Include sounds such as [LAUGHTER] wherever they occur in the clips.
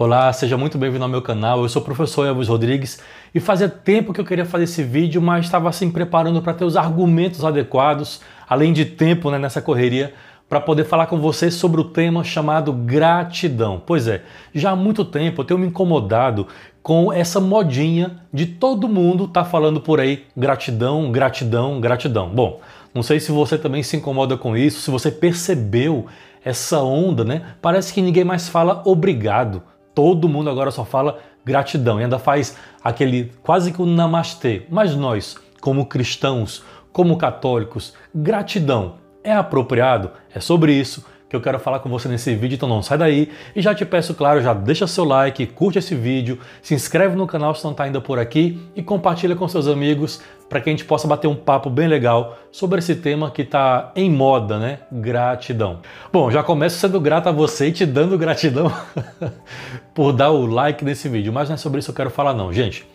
Olá, seja muito bem-vindo ao meu canal. Eu sou o professor Elvis Rodrigues e fazia tempo que eu queria fazer esse vídeo, mas estava assim preparando para ter os argumentos adequados, além de tempo né, nessa correria, para poder falar com vocês sobre o tema chamado gratidão. Pois é, já há muito tempo eu tenho me incomodado com essa modinha de todo mundo tá falando por aí gratidão, gratidão, gratidão. Bom, não sei se você também se incomoda com isso, se você percebeu essa onda, né? Parece que ninguém mais fala obrigado. Todo mundo agora só fala gratidão e ainda faz aquele quase que um namastê. Mas nós, como cristãos, como católicos, gratidão é apropriado? É sobre isso que eu quero falar com você nesse vídeo, então não sai daí. E já te peço, claro, já deixa seu like, curte esse vídeo, se inscreve no canal se não está ainda por aqui e compartilha com seus amigos para que a gente possa bater um papo bem legal sobre esse tema que está em moda, né? Gratidão. Bom, já começo sendo grato a você e te dando gratidão [LAUGHS] por dar o like nesse vídeo, mas não é sobre isso que eu quero falar não, gente.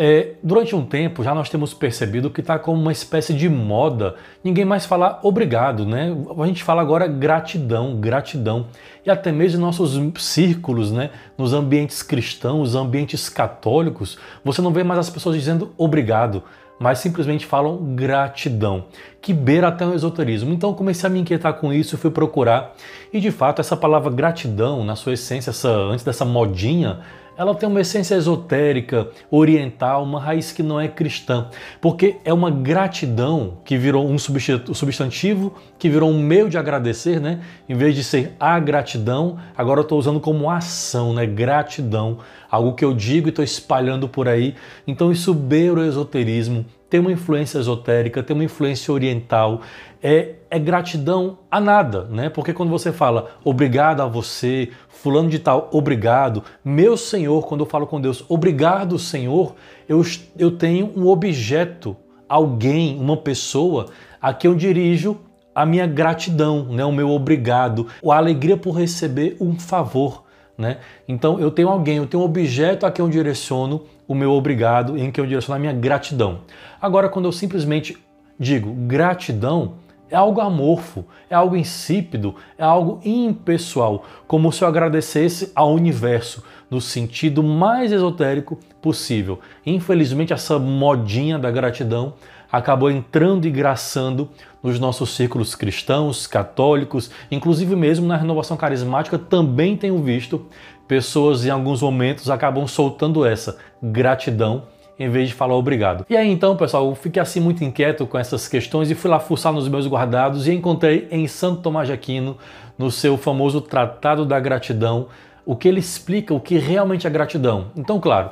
É, durante um tempo já nós temos percebido que está como uma espécie de moda ninguém mais falar obrigado, né? A gente fala agora gratidão, gratidão. E até mesmo em nossos círculos, né? Nos ambientes cristãos, ambientes católicos, você não vê mais as pessoas dizendo obrigado mas simplesmente falam gratidão, que beira até o esoterismo. Então comecei a me inquietar com isso, fui procurar, e de fato essa palavra gratidão, na sua essência, essa, antes dessa modinha, ela tem uma essência esotérica, oriental, uma raiz que não é cristã, porque é uma gratidão que virou um substantivo, que virou um meio de agradecer, né? Em vez de ser a gratidão, agora eu estou usando como ação, né? Gratidão, algo que eu digo e estou espalhando por aí. Então isso beira o esoterismo, tem uma influência esotérica, tem uma influência oriental, é, é, gratidão a nada, né? Porque quando você fala obrigado a você, fulano de tal, obrigado, meu Senhor, quando eu falo com Deus, obrigado, Senhor, eu, eu tenho um objeto, alguém, uma pessoa a quem eu dirijo a minha gratidão, né? O meu obrigado, a alegria por receber um favor. Né? Então eu tenho alguém, eu tenho um objeto a quem eu direciono o meu obrigado, em que eu direciono a minha gratidão. Agora, quando eu simplesmente digo gratidão, é algo amorfo, é algo insípido, é algo impessoal, como se eu agradecesse ao universo no sentido mais esotérico possível. Infelizmente, essa modinha da gratidão acabou entrando e graçando nos nossos círculos cristãos, católicos, inclusive mesmo na renovação carismática também tenho visto pessoas em alguns momentos acabam soltando essa gratidão em vez de falar obrigado. E aí então, pessoal, eu fiquei assim muito inquieto com essas questões e fui lá fuçar nos meus guardados e encontrei em Santo Tomás de Aquino, no seu famoso Tratado da Gratidão, o que ele explica o que realmente é gratidão. Então, claro,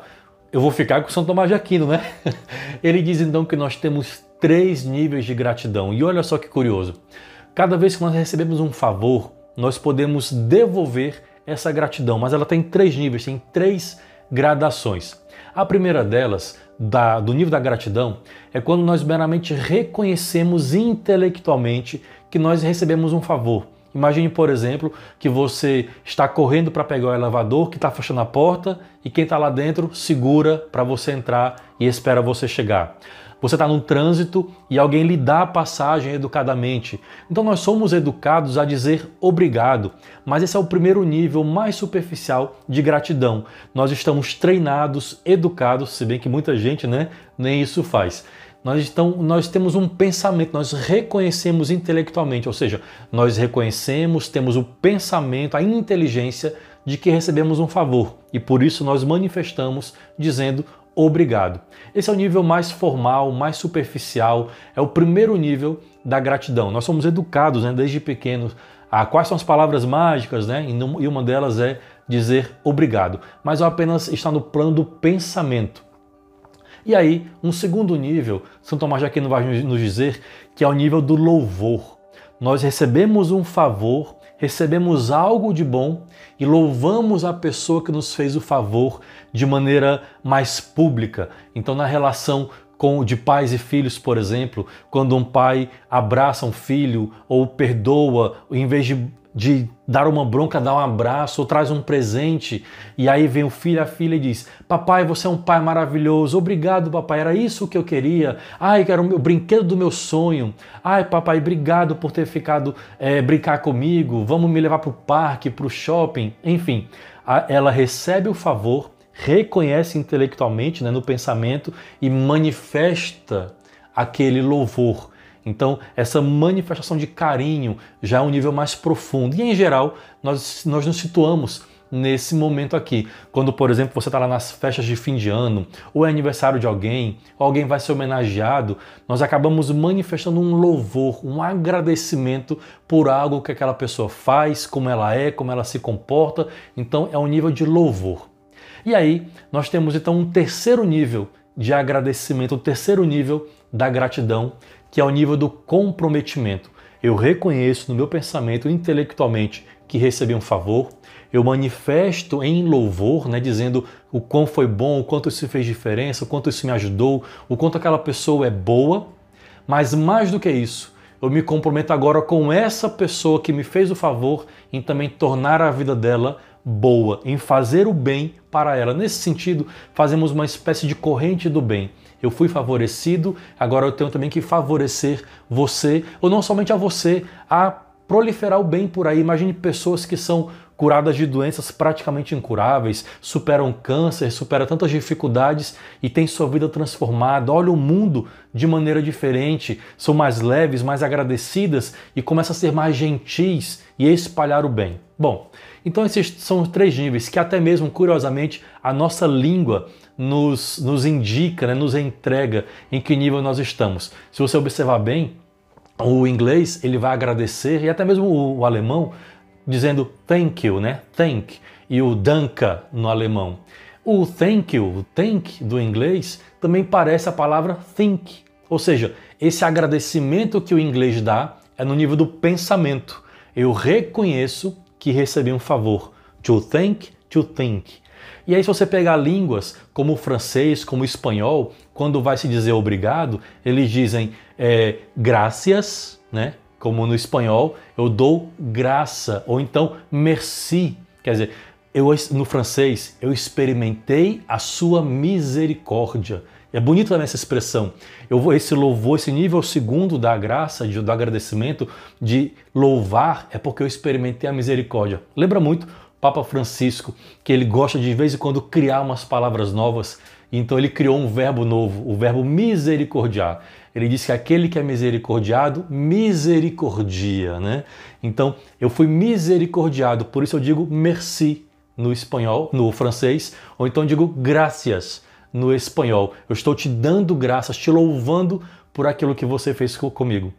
eu vou ficar com São Tomás de Aquino, né? [LAUGHS] Ele diz então que nós temos três níveis de gratidão. E olha só que curioso. Cada vez que nós recebemos um favor, nós podemos devolver essa gratidão, mas ela tem três níveis, tem três gradações. A primeira delas, da, do nível da gratidão, é quando nós meramente reconhecemos intelectualmente que nós recebemos um favor. Imagine, por exemplo, que você está correndo para pegar o elevador que está fechando a porta e quem está lá dentro segura para você entrar e espera você chegar. Você está no trânsito e alguém lhe dá a passagem educadamente. Então nós somos educados a dizer obrigado, mas esse é o primeiro nível mais superficial de gratidão. Nós estamos treinados, educados, se bem que muita gente né, nem isso faz. Nós, então, nós temos um pensamento, nós reconhecemos intelectualmente, ou seja, nós reconhecemos, temos o pensamento, a inteligência de que recebemos um favor e por isso nós manifestamos dizendo obrigado. Esse é o nível mais formal, mais superficial, é o primeiro nível da gratidão. Nós somos educados né, desde pequenos a quais são as palavras mágicas, né? E uma delas é dizer obrigado. Mas apenas está no plano do pensamento. E aí, um segundo nível, São Tomás de Aquino vai nos dizer que é o nível do louvor. Nós recebemos um favor, recebemos algo de bom e louvamos a pessoa que nos fez o favor de maneira mais pública. Então, na relação com de pais e filhos, por exemplo, quando um pai abraça um filho ou perdoa, em vez de de dar uma bronca, dar um abraço ou traz um presente e aí vem o filho, a filha e diz: Papai, você é um pai maravilhoso, obrigado, papai, era isso que eu queria. Ai, era o meu brinquedo do meu sonho. Ai, papai, obrigado por ter ficado é, brincar comigo. Vamos me levar para o parque, para o shopping, enfim. ela recebe o favor, reconhece intelectualmente, né, no pensamento e manifesta aquele louvor. Então, essa manifestação de carinho já é um nível mais profundo. E, em geral, nós, nós nos situamos nesse momento aqui. Quando, por exemplo, você está lá nas festas de fim de ano, ou é aniversário de alguém, ou alguém vai ser homenageado, nós acabamos manifestando um louvor, um agradecimento por algo que aquela pessoa faz, como ela é, como ela se comporta. Então, é um nível de louvor. E aí, nós temos então um terceiro nível de agradecimento, o terceiro nível da gratidão, que é o nível do comprometimento. Eu reconheço no meu pensamento intelectualmente que recebi um favor, eu manifesto em louvor, né, dizendo o quão foi bom, o quanto isso fez diferença, o quanto isso me ajudou, o quanto aquela pessoa é boa, mas mais do que isso, eu me comprometo agora com essa pessoa que me fez o favor em também tornar a vida dela boa, em fazer o bem para ela. Nesse sentido, fazemos uma espécie de corrente do bem eu fui favorecido, agora eu tenho também que favorecer você, ou não somente a você, a proliferar o bem por aí. Imagine pessoas que são curadas de doenças praticamente incuráveis, superam câncer, superam tantas dificuldades e têm sua vida transformada. Olha o mundo de maneira diferente, são mais leves, mais agradecidas e começam a ser mais gentis e espalhar o bem. Bom, então esses são os três níveis que até mesmo, curiosamente, a nossa língua nos, nos indica, né, nos entrega em que nível nós estamos. Se você observar bem, o inglês ele vai agradecer e até mesmo o, o alemão dizendo thank you, né? Thank e o danke no alemão. O thank you, o thank do inglês também parece a palavra think, ou seja, esse agradecimento que o inglês dá é no nível do pensamento. Eu reconheço que recebi um favor. To thank, to think. E aí, se você pegar línguas como o francês, como o espanhol, quando vai se dizer obrigado, eles dizem é, gracias, né? Como no espanhol, eu dou graça, ou então merci. Quer dizer, eu, no francês, eu experimentei a sua misericórdia. É bonito também essa expressão. Eu vou esse louvor, esse nível segundo da graça, de, do agradecimento, de louvar, é porque eu experimentei a misericórdia. Lembra muito Papa Francisco, que ele gosta de, vez em quando criar umas palavras novas. Então ele criou um verbo novo, o verbo misericordiar. Ele disse que aquele que é misericordiado, misericordia, né? Então eu fui misericordiado, por isso eu digo merci no espanhol, no francês, ou então digo gracias no espanhol. Eu estou te dando graças, te louvando por aquilo que você fez comigo.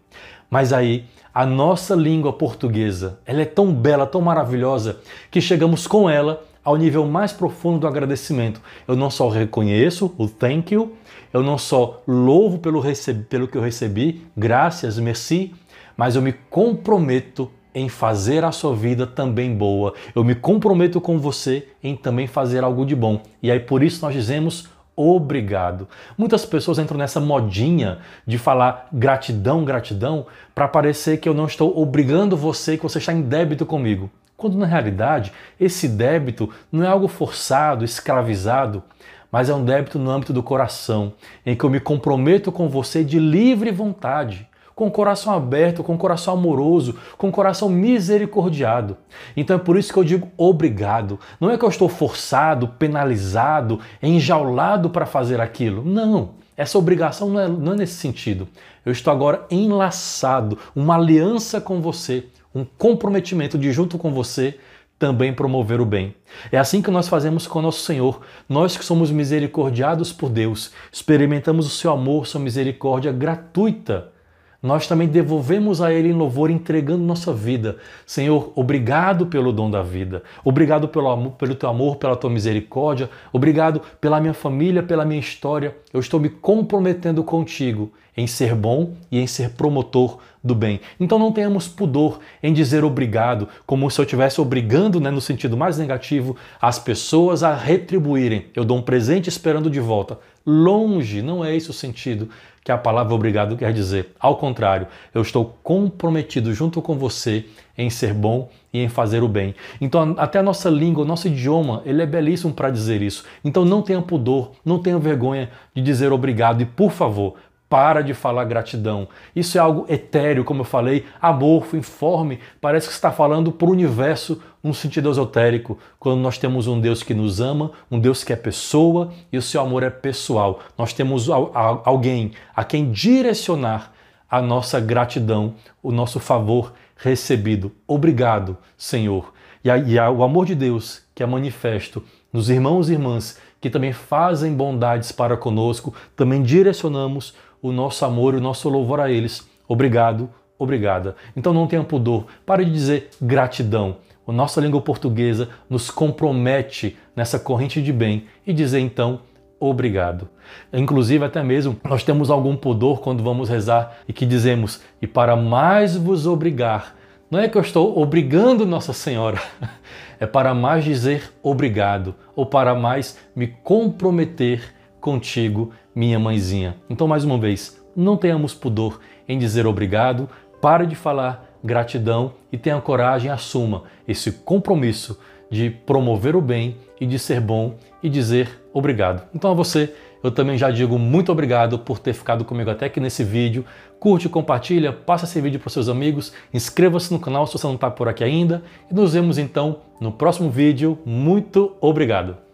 Mas aí a nossa língua portuguesa, ela é tão bela, tão maravilhosa, que chegamos com ela ao nível mais profundo do agradecimento. Eu não só reconheço o thank you, eu não só louvo pelo, pelo que eu recebi, graças, merci, mas eu me comprometo em fazer a sua vida também boa. Eu me comprometo com você em também fazer algo de bom. E aí por isso nós dizemos obrigado. Muitas pessoas entram nessa modinha de falar gratidão, gratidão, para parecer que eu não estou obrigando você, que você está em débito comigo. Quando na realidade esse débito não é algo forçado, escravizado, mas é um débito no âmbito do coração, em que eu me comprometo com você de livre vontade com o coração aberto, com o coração amoroso, com o coração misericordiado. Então é por isso que eu digo obrigado. Não é que eu estou forçado, penalizado, enjaulado para fazer aquilo. Não. Essa obrigação não é, não é nesse sentido. Eu estou agora enlaçado, uma aliança com você, um comprometimento de junto com você também promover o bem. É assim que nós fazemos com nosso Senhor. Nós que somos misericordiados por Deus, experimentamos o seu amor, sua misericórdia gratuita nós também devolvemos a Ele em louvor, entregando nossa vida. Senhor, obrigado pelo dom da vida. Obrigado pelo, amor, pelo teu amor, pela tua misericórdia. Obrigado pela minha família, pela minha história. Eu estou me comprometendo contigo em ser bom e em ser promotor do bem. Então não tenhamos pudor em dizer obrigado, como se eu estivesse obrigando, né, no sentido mais negativo, as pessoas a retribuírem. Eu dou um presente esperando de volta. Longe, não é esse o sentido que a palavra obrigado quer dizer. Ao contrário, eu estou comprometido junto com você em ser bom e em fazer o bem. Então, até a nossa língua, o nosso idioma, ele é belíssimo para dizer isso. Então, não tenha pudor, não tenha vergonha de dizer obrigado e, por favor, para de falar gratidão. Isso é algo etéreo, como eu falei, amorfo, informe. Parece que está falando para o universo num sentido esotérico, quando nós temos um Deus que nos ama, um Deus que é pessoa e o seu amor é pessoal. Nós temos alguém a quem direcionar a nossa gratidão, o nosso favor recebido. Obrigado, Senhor. E, a, e a, o amor de Deus que é manifesto nos irmãos e irmãs que também fazem bondades para conosco, também direcionamos o nosso amor o nosso louvor a eles. Obrigado, obrigada. Então não tenha pudor, pare de dizer gratidão. A nossa língua portuguesa nos compromete nessa corrente de bem e dizer então obrigado. Inclusive, até mesmo, nós temos algum pudor quando vamos rezar e que dizemos: e para mais vos obrigar. Não é que eu estou obrigando Nossa Senhora, [LAUGHS] é para mais dizer obrigado ou para mais me comprometer contigo, minha mãezinha. Então, mais uma vez, não tenhamos pudor em dizer obrigado, pare de falar gratidão e tenha coragem, assuma esse compromisso de promover o bem e de ser bom e dizer obrigado. Então a você, eu também já digo muito obrigado por ter ficado comigo até aqui nesse vídeo. Curte, compartilha, passa esse vídeo para seus amigos, inscreva-se no canal se você não está por aqui ainda e nos vemos então no próximo vídeo. Muito obrigado!